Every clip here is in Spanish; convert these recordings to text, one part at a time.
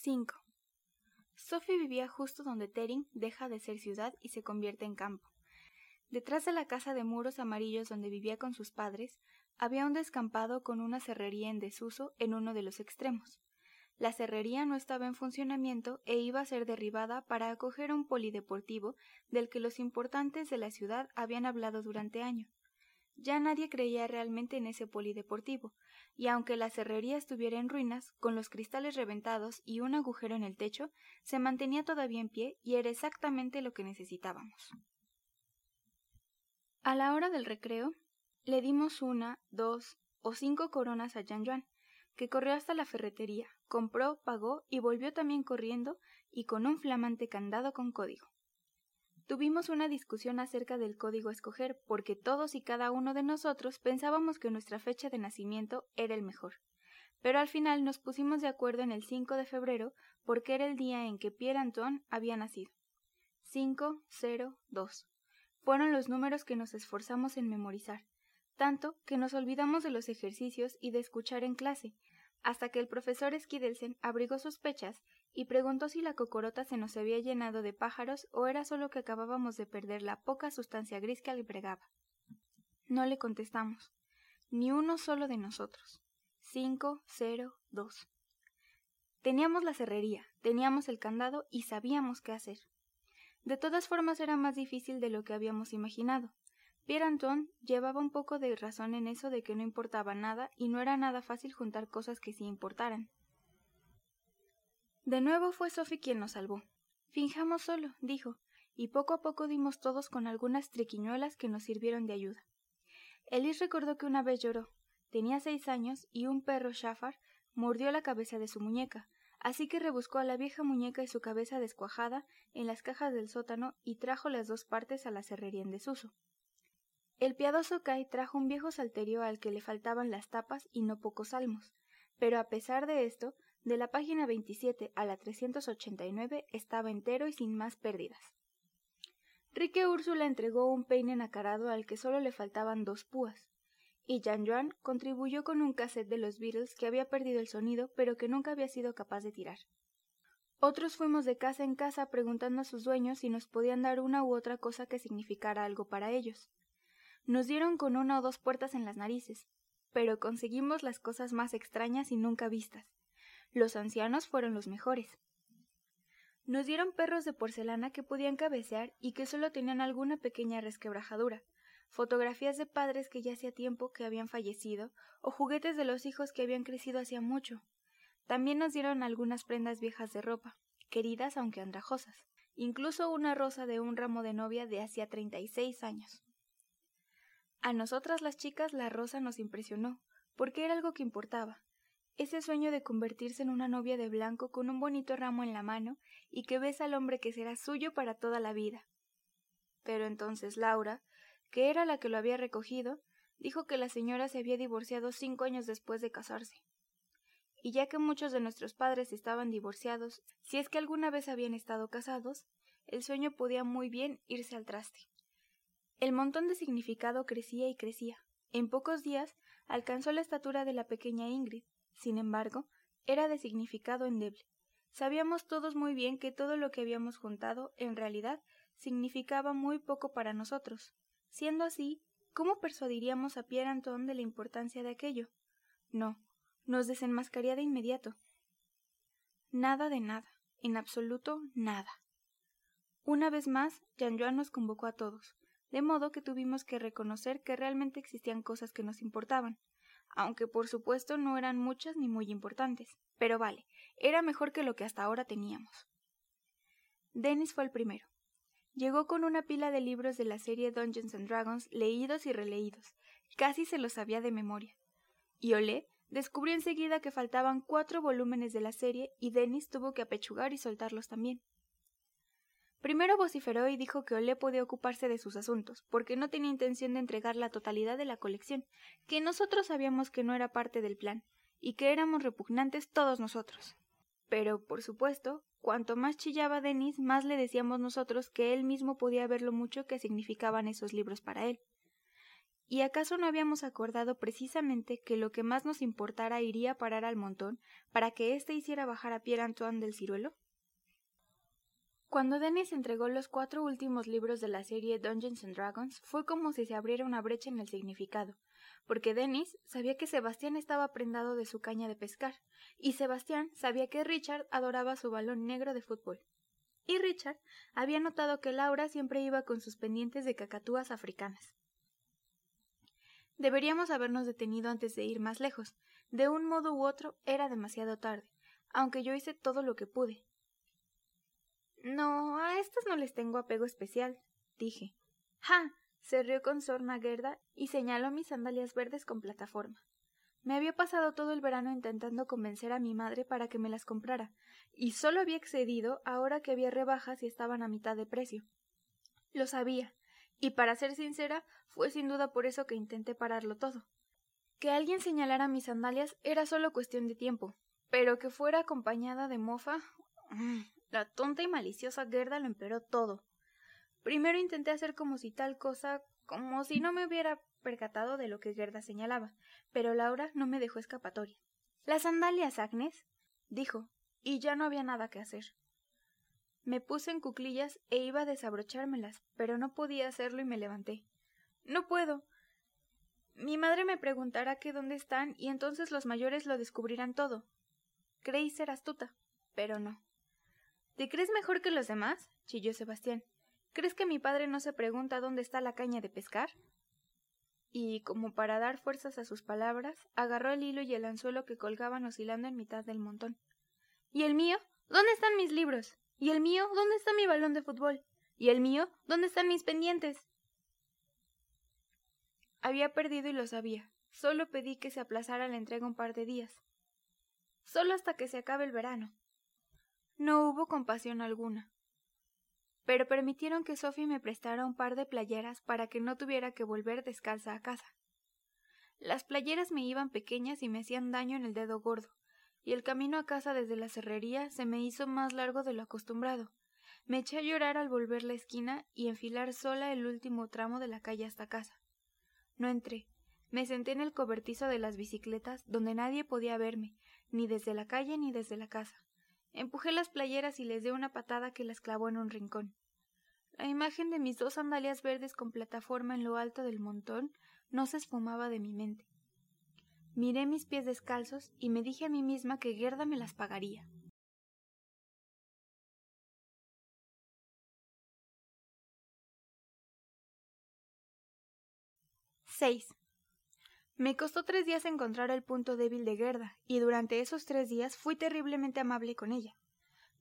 5. Sophie vivía justo donde Tering deja de ser ciudad y se convierte en campo. Detrás de la casa de muros amarillos donde vivía con sus padres, había un descampado con una cerrería en desuso en uno de los extremos. La cerrería no estaba en funcionamiento e iba a ser derribada para acoger un polideportivo del que los importantes de la ciudad habían hablado durante años. Ya nadie creía realmente en ese polideportivo, y aunque la cerrería estuviera en ruinas, con los cristales reventados y un agujero en el techo, se mantenía todavía en pie y era exactamente lo que necesitábamos. A la hora del recreo, le dimos una, dos o cinco coronas a Jean Juan, que corrió hasta la ferretería, compró, pagó y volvió también corriendo y con un flamante candado con código. Tuvimos una discusión acerca del código a escoger porque todos y cada uno de nosotros pensábamos que nuestra fecha de nacimiento era el mejor. Pero al final nos pusimos de acuerdo en el 5 de febrero porque era el día en que Pierre Antoine había nacido. 5, 0, 2. Fueron los números que nos esforzamos en memorizar, tanto que nos olvidamos de los ejercicios y de escuchar en clase, hasta que el profesor Skidelsen abrigó sospechas y preguntó si la cocorota se nos había llenado de pájaros o era solo que acabábamos de perder la poca sustancia gris que albergaba. No le contestamos, ni uno solo de nosotros. Cinco, cero, dos. Teníamos la cerrería, teníamos el candado y sabíamos qué hacer. De todas formas era más difícil de lo que habíamos imaginado. Pierre Antoine llevaba un poco de razón en eso de que no importaba nada y no era nada fácil juntar cosas que sí importaran. De nuevo fue Sophie quien nos salvó. Finjamos solo, dijo, y poco a poco dimos todos con algunas triquiñuelas que nos sirvieron de ayuda. Elise recordó que una vez lloró. Tenía seis años y un perro Shafar mordió la cabeza de su muñeca, así que rebuscó a la vieja muñeca y su cabeza descuajada en las cajas del sótano y trajo las dos partes a la cerrería en desuso. El piadoso Kai trajo un viejo salterio al que le faltaban las tapas y no pocos salmos, pero a pesar de esto, de la página 27 a la 389 estaba entero y sin más pérdidas. Rique Úrsula entregó un peine nacarado al que solo le faltaban dos púas, y Jean Joan contribuyó con un cassette de los Beatles que había perdido el sonido pero que nunca había sido capaz de tirar. Otros fuimos de casa en casa preguntando a sus dueños si nos podían dar una u otra cosa que significara algo para ellos. Nos dieron con una o dos puertas en las narices, pero conseguimos las cosas más extrañas y nunca vistas. Los ancianos fueron los mejores. Nos dieron perros de porcelana que podían cabecear y que solo tenían alguna pequeña resquebrajadura, fotografías de padres que ya hacía tiempo que habían fallecido, o juguetes de los hijos que habían crecido hacía mucho. También nos dieron algunas prendas viejas de ropa, queridas aunque andrajosas, incluso una rosa de un ramo de novia de hacía treinta y seis años. A nosotras las chicas la rosa nos impresionó, porque era algo que importaba. Ese sueño de convertirse en una novia de blanco con un bonito ramo en la mano y que besa al hombre que será suyo para toda la vida. Pero entonces Laura, que era la que lo había recogido, dijo que la señora se había divorciado cinco años después de casarse. Y ya que muchos de nuestros padres estaban divorciados, si es que alguna vez habían estado casados, el sueño podía muy bien irse al traste. El montón de significado crecía y crecía. En pocos días alcanzó la estatura de la pequeña Ingrid. Sin embargo, era de significado endeble. Sabíamos todos muy bien que todo lo que habíamos juntado, en realidad, significaba muy poco para nosotros. Siendo así, ¿cómo persuadiríamos a Pierre Antoine de la importancia de aquello? No, nos desenmascaría de inmediato. Nada de nada, en absoluto nada. Una vez más, Jean Joan nos convocó a todos de modo que tuvimos que reconocer que realmente existían cosas que nos importaban, aunque por supuesto no eran muchas ni muy importantes, pero vale, era mejor que lo que hasta ahora teníamos. Dennis fue el primero. Llegó con una pila de libros de la serie Dungeons and Dragons leídos y releídos, casi se los sabía de memoria. Y Olé descubrió enseguida que faltaban cuatro volúmenes de la serie y Dennis tuvo que apechugar y soltarlos también. Primero vociferó y dijo que Olé podía ocuparse de sus asuntos, porque no tenía intención de entregar la totalidad de la colección, que nosotros sabíamos que no era parte del plan, y que éramos repugnantes todos nosotros. Pero, por supuesto, cuanto más chillaba Denis, más le decíamos nosotros que él mismo podía ver lo mucho que significaban esos libros para él. ¿Y acaso no habíamos acordado precisamente que lo que más nos importara iría a parar al montón para que éste hiciera bajar a Pierre Antoine del ciruelo? Cuando Dennis entregó los cuatro últimos libros de la serie Dungeons and Dragons, fue como si se abriera una brecha en el significado, porque Dennis sabía que Sebastián estaba prendado de su caña de pescar, y Sebastián sabía que Richard adoraba su balón negro de fútbol. Y Richard había notado que Laura siempre iba con sus pendientes de cacatúas africanas. Deberíamos habernos detenido antes de ir más lejos. De un modo u otro era demasiado tarde, aunque yo hice todo lo que pude. No, a estos no les tengo apego especial, dije. ¡Ja! se rió con sorna Gerda y señaló mis sandalias verdes con plataforma. Me había pasado todo el verano intentando convencer a mi madre para que me las comprara, y solo había excedido ahora que había rebajas y estaban a mitad de precio. Lo sabía, y para ser sincera, fue sin duda por eso que intenté pararlo todo. Que alguien señalara mis sandalias era solo cuestión de tiempo, pero que fuera acompañada de mofa. La tonta y maliciosa Gerda lo empeoró todo. Primero intenté hacer como si tal cosa, como si no me hubiera percatado de lo que Gerda señalaba, pero Laura no me dejó escapatoria. Las sandalias, Agnes, dijo, y ya no había nada que hacer. Me puse en cuclillas e iba a desabrochármelas, pero no podía hacerlo y me levanté. No puedo. Mi madre me preguntará que dónde están y entonces los mayores lo descubrirán todo. Creí ser astuta, pero no. ¿Te crees mejor que los demás? chilló Sebastián. ¿Crees que mi padre no se pregunta dónde está la caña de pescar? Y, como para dar fuerzas a sus palabras, agarró el hilo y el anzuelo que colgaban oscilando en mitad del montón. ¿Y el mío? ¿Dónde están mis libros? ¿Y el mío? ¿Dónde está mi balón de fútbol? ¿Y el mío? ¿Dónde están mis pendientes? Había perdido y lo sabía. Solo pedí que se aplazara la entrega un par de días. Solo hasta que se acabe el verano. No hubo compasión alguna. Pero permitieron que Sophie me prestara un par de playeras para que no tuviera que volver descalza a casa. Las playeras me iban pequeñas y me hacían daño en el dedo gordo, y el camino a casa desde la cerrería se me hizo más largo de lo acostumbrado. Me eché a llorar al volver la esquina y enfilar sola el último tramo de la calle hasta casa. No entré. Me senté en el cobertizo de las bicicletas, donde nadie podía verme, ni desde la calle ni desde la casa. Empujé las playeras y les di una patada que las clavó en un rincón. La imagen de mis dos sandalias verdes con plataforma en lo alto del montón no se esfumaba de mi mente. Miré mis pies descalzos y me dije a mí misma que Gerda me las pagaría. Seis. Me costó tres días encontrar el punto débil de Gerda, y durante esos tres días fui terriblemente amable con ella.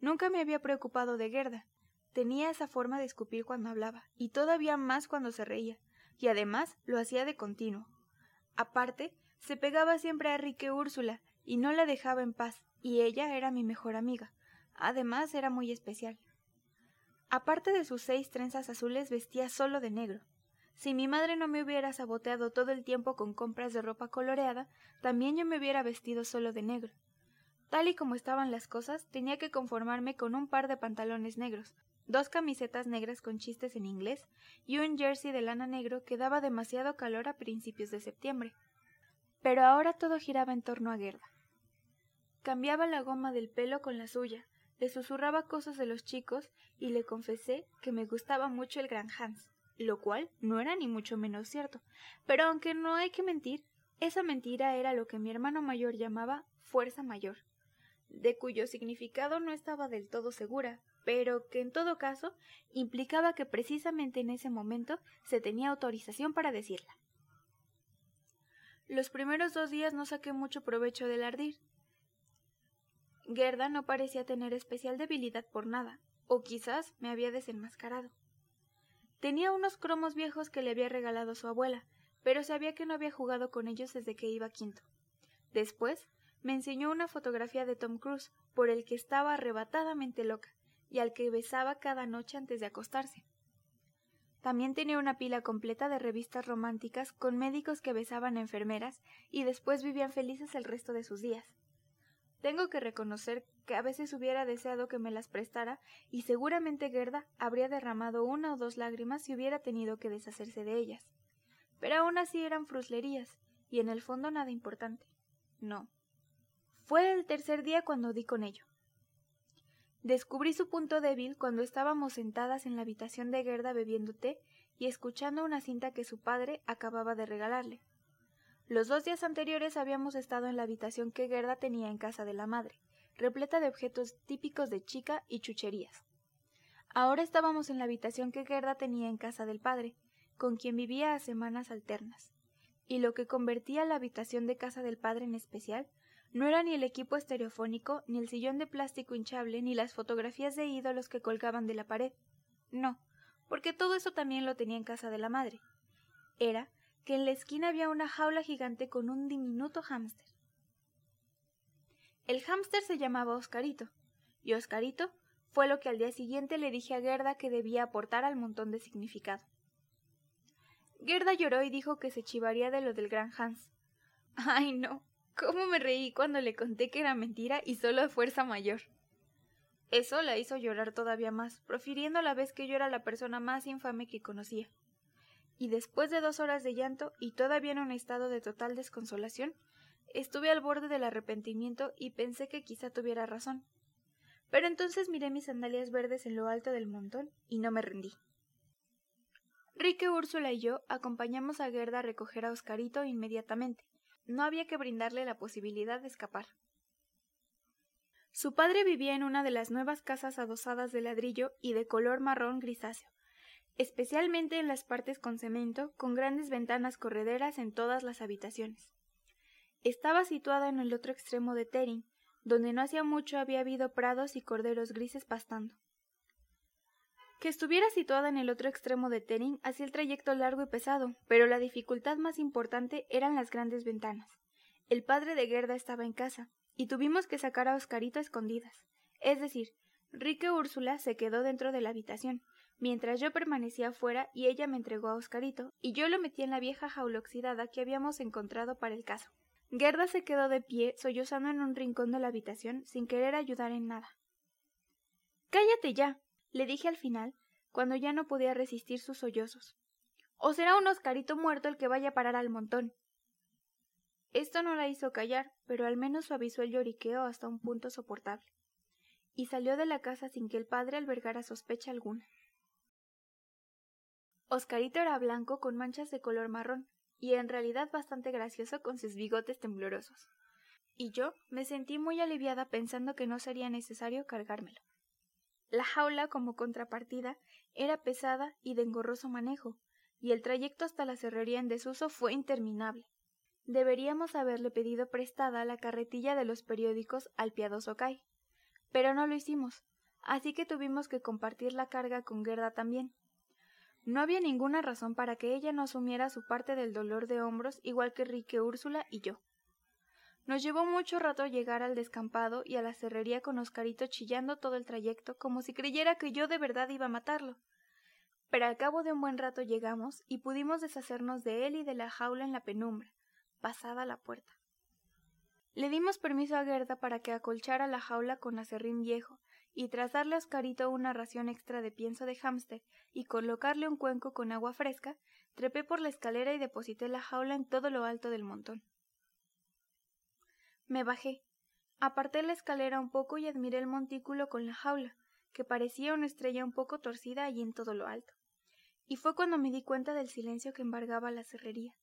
Nunca me había preocupado de Gerda. Tenía esa forma de escupir cuando hablaba, y todavía más cuando se reía, y además lo hacía de continuo. Aparte, se pegaba siempre a Rique Úrsula y no la dejaba en paz, y ella era mi mejor amiga. Además era muy especial. Aparte de sus seis trenzas azules vestía solo de negro. Si mi madre no me hubiera saboteado todo el tiempo con compras de ropa coloreada, también yo me hubiera vestido solo de negro. Tal y como estaban las cosas, tenía que conformarme con un par de pantalones negros, dos camisetas negras con chistes en inglés y un jersey de lana negro que daba demasiado calor a principios de septiembre. Pero ahora todo giraba en torno a Gerda. Cambiaba la goma del pelo con la suya, le susurraba cosas de los chicos y le confesé que me gustaba mucho el gran Hans, lo cual no era ni mucho menos cierto. Pero aunque no hay que mentir, esa mentira era lo que mi hermano mayor llamaba fuerza mayor, de cuyo significado no estaba del todo segura, pero que en todo caso implicaba que precisamente en ese momento se tenía autorización para decirla. Los primeros dos días no saqué mucho provecho del ardir. Gerda no parecía tener especial debilidad por nada, o quizás me había desenmascarado. Tenía unos cromos viejos que le había regalado su abuela, pero sabía que no había jugado con ellos desde que iba quinto. Después me enseñó una fotografía de Tom Cruise, por el que estaba arrebatadamente loca, y al que besaba cada noche antes de acostarse. También tenía una pila completa de revistas románticas con médicos que besaban a enfermeras y después vivían felices el resto de sus días. Tengo que reconocer que a veces hubiera deseado que me las prestara y seguramente Gerda habría derramado una o dos lágrimas si hubiera tenido que deshacerse de ellas. pero aún así eran fruslerías, y en el fondo nada importante. No. Fue el tercer día cuando di con ello. Descubrí su punto débil cuando estábamos sentadas en la habitación de Gerda bebiendo té y escuchando una cinta que su padre acababa de regalarle. Los dos días anteriores habíamos estado en la habitación que Gerda tenía en casa de la madre, repleta de objetos típicos de chica y chucherías. Ahora estábamos en la habitación que Gerda tenía en casa del padre, con quien vivía a semanas alternas. Y lo que convertía la habitación de casa del padre en especial no era ni el equipo estereofónico, ni el sillón de plástico hinchable, ni las fotografías de ídolos que colgaban de la pared. No, porque todo eso también lo tenía en casa de la madre. Era que en la esquina había una jaula gigante con un diminuto hámster. El hámster se llamaba Oscarito, y Oscarito fue lo que al día siguiente le dije a Gerda que debía aportar al montón de significado. Gerda lloró y dijo que se chivaría de lo del gran Hans. Ay, no, cómo me reí cuando le conté que era mentira y solo de fuerza mayor. Eso la hizo llorar todavía más, profiriendo a la vez que yo era la persona más infame que conocía. Y después de dos horas de llanto y todavía en un estado de total desconsolación, estuve al borde del arrepentimiento y pensé que quizá tuviera razón. Pero entonces miré mis sandalias verdes en lo alto del montón y no me rendí. Rique, Úrsula y yo acompañamos a Gerda a recoger a Oscarito inmediatamente. No había que brindarle la posibilidad de escapar. Su padre vivía en una de las nuevas casas adosadas de ladrillo y de color marrón grisáceo, especialmente en las partes con cemento, con grandes ventanas correderas en todas las habitaciones. Estaba situada en el otro extremo de Terin, donde no hacía mucho había habido prados y corderos grises pastando. Que estuviera situada en el otro extremo de Terin hacía el trayecto largo y pesado, pero la dificultad más importante eran las grandes ventanas. El padre de Gerda estaba en casa, y tuvimos que sacar a Oscarito a escondidas. Es decir, Rique Úrsula se quedó dentro de la habitación, mientras yo permanecía fuera y ella me entregó a Oscarito, y yo lo metí en la vieja jaula oxidada que habíamos encontrado para el caso. Gerda se quedó de pie, sollozando en un rincón de la habitación, sin querer ayudar en nada. Cállate ya, le dije al final, cuando ya no podía resistir sus sollozos. O será un Oscarito muerto el que vaya a parar al montón. Esto no la hizo callar, pero al menos suavizó el lloriqueo hasta un punto soportable. Y salió de la casa sin que el padre albergara sospecha alguna. Oscarito era blanco con manchas de color marrón, y en realidad bastante gracioso con sus bigotes temblorosos. Y yo me sentí muy aliviada pensando que no sería necesario cargármelo. La jaula, como contrapartida, era pesada y de engorroso manejo, y el trayecto hasta la cerrería en desuso fue interminable. Deberíamos haberle pedido prestada la carretilla de los periódicos al piadoso Kai. Pero no lo hicimos, así que tuvimos que compartir la carga con Gerda también. No había ninguna razón para que ella no asumiera su parte del dolor de hombros igual que Rique Úrsula y yo. Nos llevó mucho rato llegar al descampado y a la cerrería con Oscarito chillando todo el trayecto como si creyera que yo de verdad iba a matarlo. Pero al cabo de un buen rato llegamos y pudimos deshacernos de él y de la jaula en la penumbra, pasada la puerta. Le dimos permiso a Gerda para que acolchara la jaula con acerrín viejo, y tras darle a Oscarito una ración extra de pienso de hámster y colocarle un cuenco con agua fresca, trepé por la escalera y deposité la jaula en todo lo alto del montón. Me bajé. Aparté la escalera un poco y admiré el montículo con la jaula, que parecía una estrella un poco torcida allí en todo lo alto. Y fue cuando me di cuenta del silencio que embargaba la cerrería.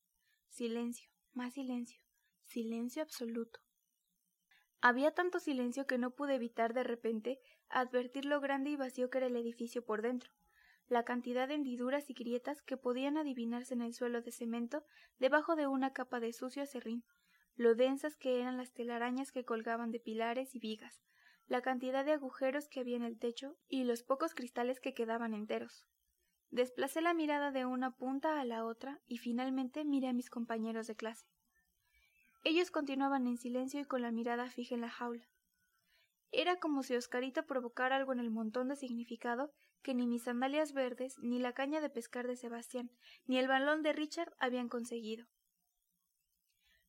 Silencio, más silencio, silencio absoluto. Había tanto silencio que no pude evitar de repente advertir lo grande y vacío que era el edificio por dentro, la cantidad de hendiduras y grietas que podían adivinarse en el suelo de cemento debajo de una capa de sucio acerrín, lo densas que eran las telarañas que colgaban de pilares y vigas, la cantidad de agujeros que había en el techo y los pocos cristales que quedaban enteros. Desplacé la mirada de una punta a la otra y finalmente miré a mis compañeros de clase. Ellos continuaban en silencio y con la mirada fija en la jaula. Era como si Oscarito provocara algo en el montón de significado que ni mis sandalias verdes, ni la caña de pescar de Sebastián, ni el balón de Richard habían conseguido.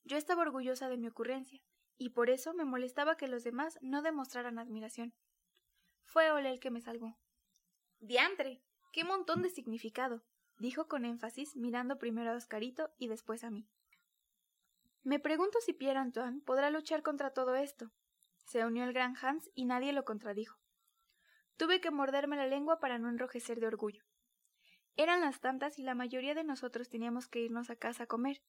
Yo estaba orgullosa de mi ocurrencia, y por eso me molestaba que los demás no demostraran admiración. Fue Ole el que me salvó. ¡Diantre! ¡Qué montón de significado! dijo con énfasis, mirando primero a Oscarito y después a mí. Me pregunto si Pierre Antoine podrá luchar contra todo esto. Se unió el gran Hans y nadie lo contradijo. Tuve que morderme la lengua para no enrojecer de orgullo. Eran las tantas y la mayoría de nosotros teníamos que irnos a casa a comer.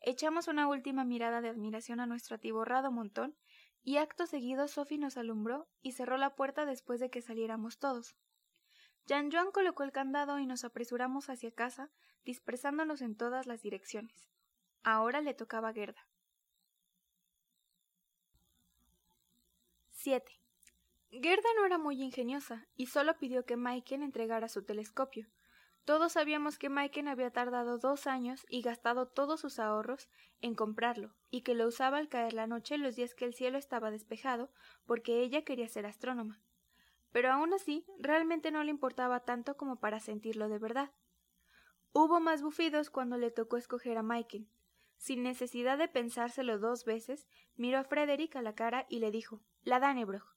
Echamos una última mirada de admiración a nuestro atiborrado montón y acto seguido Sophie nos alumbró y cerró la puerta después de que saliéramos todos. Jean Joan colocó el candado y nos apresuramos hacia casa, dispersándonos en todas las direcciones. Ahora le tocaba Gerda. 7. Gerda no era muy ingeniosa y solo pidió que Maiken entregara su telescopio. Todos sabíamos que Maiken había tardado dos años y gastado todos sus ahorros en comprarlo, y que lo usaba al caer la noche los días que el cielo estaba despejado, porque ella quería ser astrónoma. Pero aún así, realmente no le importaba tanto como para sentirlo de verdad. Hubo más bufidos cuando le tocó escoger a Maiken. Sin necesidad de pensárselo dos veces, miró a Frederick a la cara y le dijo: La Dannebrog.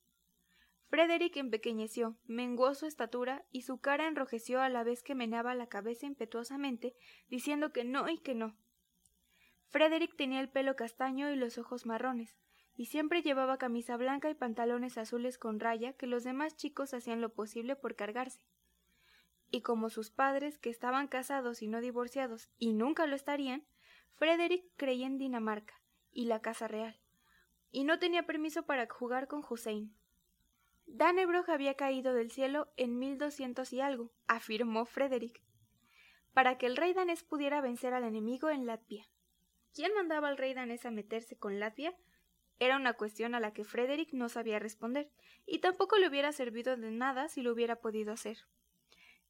Frederick empequeñeció, menguó su estatura y su cara enrojeció a la vez que meneaba la cabeza impetuosamente, diciendo que no y que no. Frederick tenía el pelo castaño y los ojos marrones, y siempre llevaba camisa blanca y pantalones azules con raya que los demás chicos hacían lo posible por cargarse. Y como sus padres, que estaban casados y no divorciados, y nunca lo estarían, Frederick creía en Dinamarca y la Casa Real, y no tenía permiso para jugar con Hussein. Dannebrog había caído del cielo en mil doscientos y algo, afirmó Frederick, para que el rey danés pudiera vencer al enemigo en Latvia. ¿Quién mandaba al rey danés a meterse con Latvia? Era una cuestión a la que Frederick no sabía responder, y tampoco le hubiera servido de nada si lo hubiera podido hacer.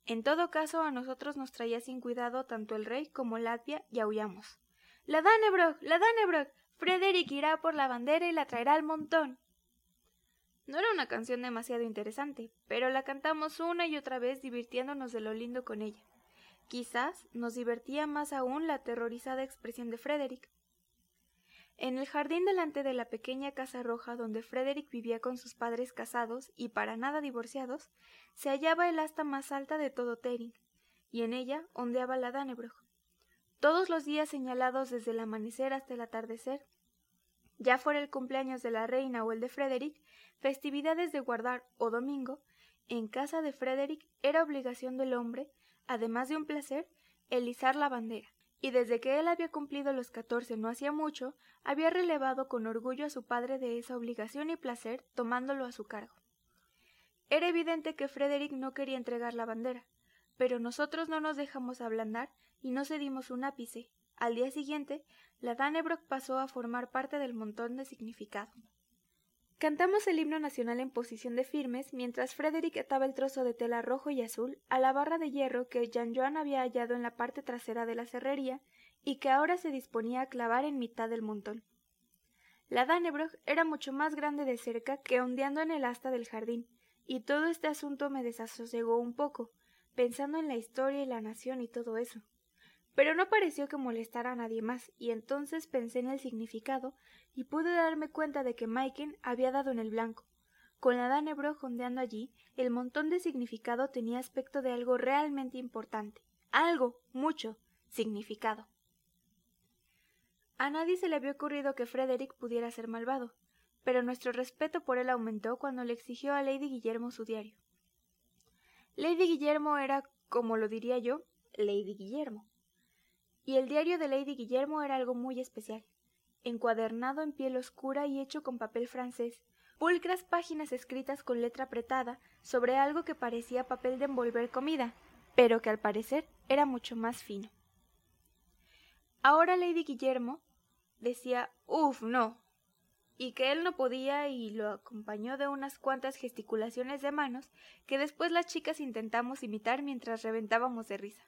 En todo caso, a nosotros nos traía sin cuidado tanto el rey como Latvia y aullamos. ¡La Dannebrog! ¡La Dannebrog! Frederick irá por la bandera y la traerá al montón. No era una canción demasiado interesante, pero la cantamos una y otra vez divirtiéndonos de lo lindo con ella. Quizás nos divertía más aún la aterrorizada expresión de Frederick. En el jardín delante de la pequeña casa roja donde Frederick vivía con sus padres casados y para nada divorciados, se hallaba el asta más alta de todo Tering, y en ella ondeaba la Dannebrog. Todos los días señalados desde el amanecer hasta el atardecer, ya fuera el cumpleaños de la reina o el de Frederick, festividades de guardar o domingo, en casa de Frederick era obligación del hombre, además de un placer, el izar la bandera, y desde que él había cumplido los catorce no hacía mucho, había relevado con orgullo a su padre de esa obligación y placer, tomándolo a su cargo. Era evidente que Frederick no quería entregar la bandera, pero nosotros no nos dejamos ablandar y no cedimos un ápice. Al día siguiente, la Dannebrog pasó a formar parte del montón de significado. Cantamos el himno nacional en posición de firmes mientras Frederick ataba el trozo de tela rojo y azul a la barra de hierro que Jean Joan había hallado en la parte trasera de la serrería y que ahora se disponía a clavar en mitad del montón. La Dannebrog era mucho más grande de cerca que ondeando en el asta del jardín, y todo este asunto me desasosegó un poco, pensando en la historia y la nación y todo eso. Pero no pareció que molestara a nadie más, y entonces pensé en el significado y pude darme cuenta de que Maiken había dado en el blanco. Con la Danebro jondeando allí, el montón de significado tenía aspecto de algo realmente importante. Algo, mucho, significado. A nadie se le había ocurrido que Frederick pudiera ser malvado, pero nuestro respeto por él aumentó cuando le exigió a Lady Guillermo su diario. Lady Guillermo era, como lo diría yo, Lady Guillermo. Y el diario de Lady Guillermo era algo muy especial encuadernado en piel oscura y hecho con papel francés, pulcras páginas escritas con letra apretada sobre algo que parecía papel de envolver comida, pero que al parecer era mucho más fino. Ahora Lady Guillermo decía Uf, no, y que él no podía y lo acompañó de unas cuantas gesticulaciones de manos que después las chicas intentamos imitar mientras reventábamos de risa.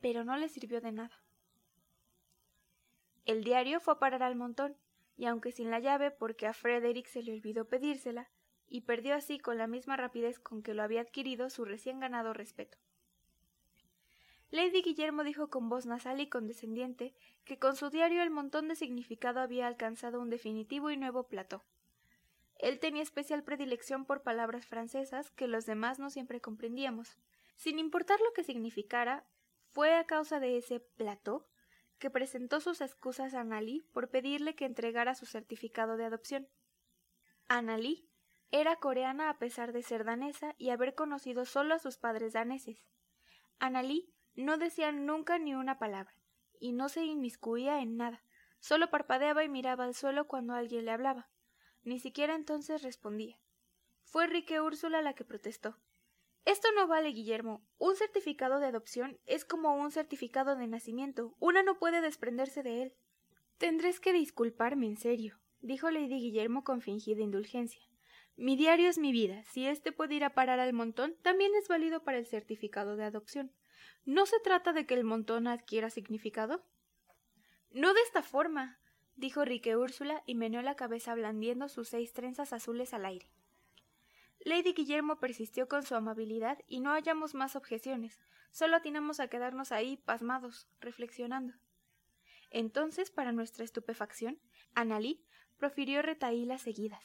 Pero no le sirvió de nada. El diario fue a parar al montón, y aunque sin la llave porque a Frederick se le olvidó pedírsela, y perdió así con la misma rapidez con que lo había adquirido su recién ganado respeto. Lady Guillermo dijo con voz nasal y condescendiente que con su diario el montón de significado había alcanzado un definitivo y nuevo plató. Él tenía especial predilección por palabras francesas que los demás no siempre comprendíamos. Sin importar lo que significara, fue a causa de ese plató que presentó sus excusas a Annalí por pedirle que entregara su certificado de adopción. Annalí era coreana a pesar de ser danesa y haber conocido solo a sus padres daneses. Annalí no decía nunca ni una palabra, y no se inmiscuía en nada, solo parpadeaba y miraba al suelo cuando alguien le hablaba. Ni siquiera entonces respondía. Fue Enrique Úrsula la que protestó. Esto no vale, Guillermo. Un certificado de adopción es como un certificado de nacimiento. Una no puede desprenderse de él. Tendréis que disculparme, en serio, dijo Lady Guillermo con fingida indulgencia. Mi diario es mi vida. Si éste puede ir a parar al montón, también es válido para el certificado de adopción. ¿No se trata de que el montón adquiera significado? No de esta forma, dijo Rique Úrsula y meneó la cabeza blandiendo sus seis trenzas azules al aire. Lady Guillermo persistió con su amabilidad y no hallamos más objeciones, solo atinamos a quedarnos ahí pasmados, reflexionando. Entonces, para nuestra estupefacción, Analí profirió retaílas seguidas.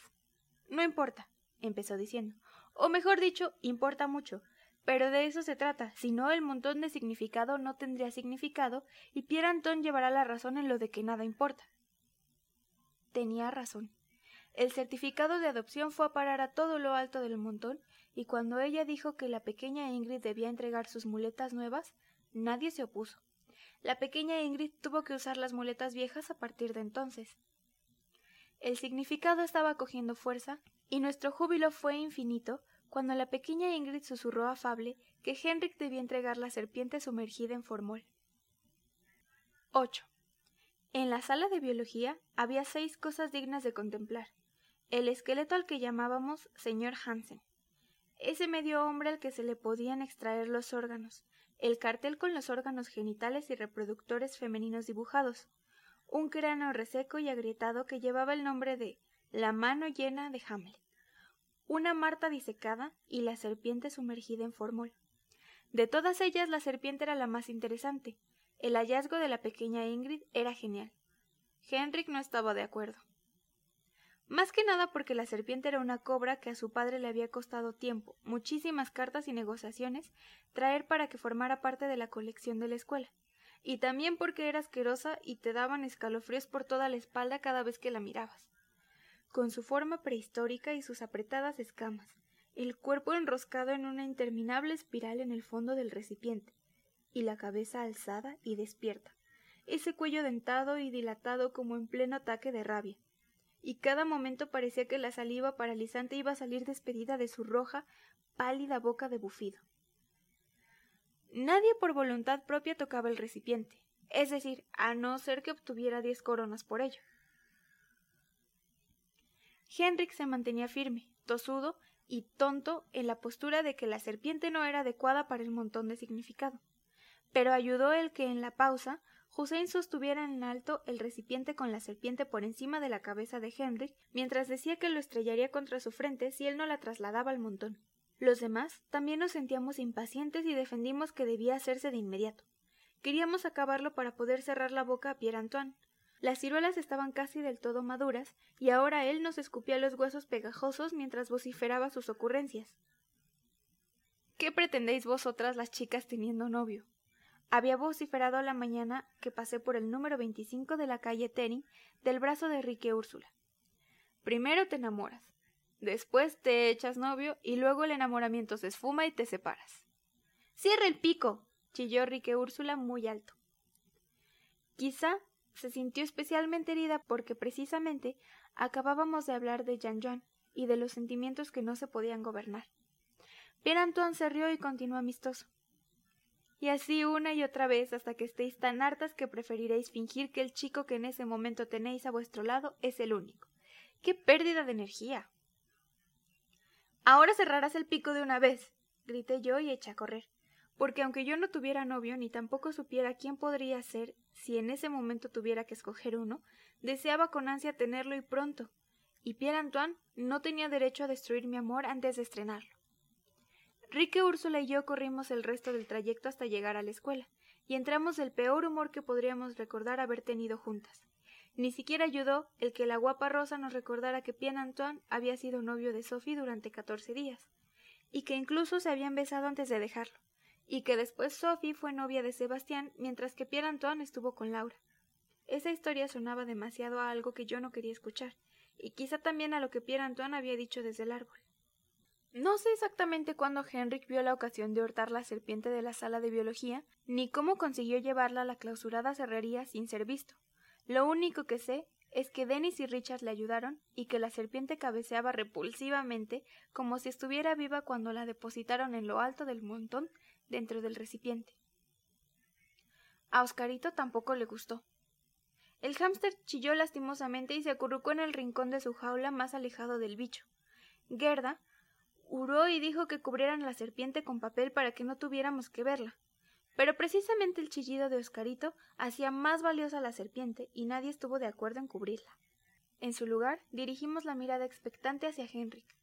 No importa, empezó diciendo, o mejor dicho, importa mucho, pero de eso se trata, si no el montón de significado no tendría significado y Pierre Anton llevará la razón en lo de que nada importa. Tenía razón. El certificado de adopción fue a parar a todo lo alto del montón, y cuando ella dijo que la pequeña Ingrid debía entregar sus muletas nuevas, nadie se opuso. La pequeña Ingrid tuvo que usar las muletas viejas a partir de entonces. El significado estaba cogiendo fuerza, y nuestro júbilo fue infinito cuando la pequeña Ingrid susurró afable que Henrik debía entregar la serpiente sumergida en formol. 8. En la sala de biología había seis cosas dignas de contemplar el esqueleto al que llamábamos señor Hansen, ese medio hombre al que se le podían extraer los órganos, el cartel con los órganos genitales y reproductores femeninos dibujados, un cráneo reseco y agrietado que llevaba el nombre de la mano llena de Hamlet, una Marta disecada y la serpiente sumergida en formol. De todas ellas la serpiente era la más interesante. El hallazgo de la pequeña Ingrid era genial. Henrik no estaba de acuerdo. Más que nada porque la serpiente era una cobra que a su padre le había costado tiempo, muchísimas cartas y negociaciones traer para que formara parte de la colección de la escuela, y también porque era asquerosa y te daban escalofríos por toda la espalda cada vez que la mirabas. Con su forma prehistórica y sus apretadas escamas, el cuerpo enroscado en una interminable espiral en el fondo del recipiente, y la cabeza alzada y despierta, ese cuello dentado y dilatado como en pleno ataque de rabia, y cada momento parecía que la saliva paralizante iba a salir despedida de su roja, pálida boca de bufido. Nadie por voluntad propia tocaba el recipiente, es decir, a no ser que obtuviera diez coronas por ello. Henrik se mantenía firme, tosudo y tonto en la postura de que la serpiente no era adecuada para el montón de significado. Pero ayudó el que en la pausa Hussein sostuviera en alto el recipiente con la serpiente por encima de la cabeza de Henry, mientras decía que lo estrellaría contra su frente si él no la trasladaba al montón. Los demás también nos sentíamos impacientes y defendimos que debía hacerse de inmediato. Queríamos acabarlo para poder cerrar la boca a Pierre Antoine. Las ciruelas estaban casi del todo maduras, y ahora él nos escupía los huesos pegajosos mientras vociferaba sus ocurrencias. ¿Qué pretendéis vosotras las chicas teniendo novio? Había vociferado la mañana que pasé por el número 25 de la calle Tering del brazo de Rique Úrsula. Primero te enamoras, después te echas novio y luego el enamoramiento se esfuma y te separas. ¡Cierra el pico! chilló Rique Úrsula muy alto. Quizá se sintió especialmente herida porque precisamente acabábamos de hablar de Jean Jean y de los sentimientos que no se podían gobernar. Pierre Antoine se rió y continuó amistoso y así una y otra vez hasta que estéis tan hartas que preferiréis fingir que el chico que en ese momento tenéis a vuestro lado es el único. ¡Qué pérdida de energía! Ahora cerrarás el pico de una vez, grité yo y eché a correr, porque aunque yo no tuviera novio ni tampoco supiera quién podría ser si en ese momento tuviera que escoger uno, deseaba con ansia tenerlo y pronto, y Pierre Antoine no tenía derecho a destruir mi amor antes de estrenarlo. Rique, Úrsula y yo corrimos el resto del trayecto hasta llegar a la escuela, y entramos del peor humor que podríamos recordar haber tenido juntas. Ni siquiera ayudó el que la guapa Rosa nos recordara que Pierre Antoine había sido novio de Sophie durante catorce días, y que incluso se habían besado antes de dejarlo, y que después Sophie fue novia de Sebastián mientras que Pierre Antoine estuvo con Laura. Esa historia sonaba demasiado a algo que yo no quería escuchar, y quizá también a lo que Pierre Antoine había dicho desde el árbol. No sé exactamente cuándo Henrik vio la ocasión de hurtar la serpiente de la sala de biología, ni cómo consiguió llevarla a la clausurada cerrería sin ser visto. Lo único que sé es que Dennis y Richard le ayudaron y que la serpiente cabeceaba repulsivamente como si estuviera viva cuando la depositaron en lo alto del montón dentro del recipiente. A Oscarito tampoco le gustó. El hámster chilló lastimosamente y se acurrucó en el rincón de su jaula más alejado del bicho. Gerda huró y dijo que cubrieran la serpiente con papel para que no tuviéramos que verla. Pero precisamente el chillido de Oscarito hacía más valiosa la serpiente y nadie estuvo de acuerdo en cubrirla. En su lugar, dirigimos la mirada expectante hacia Henrik.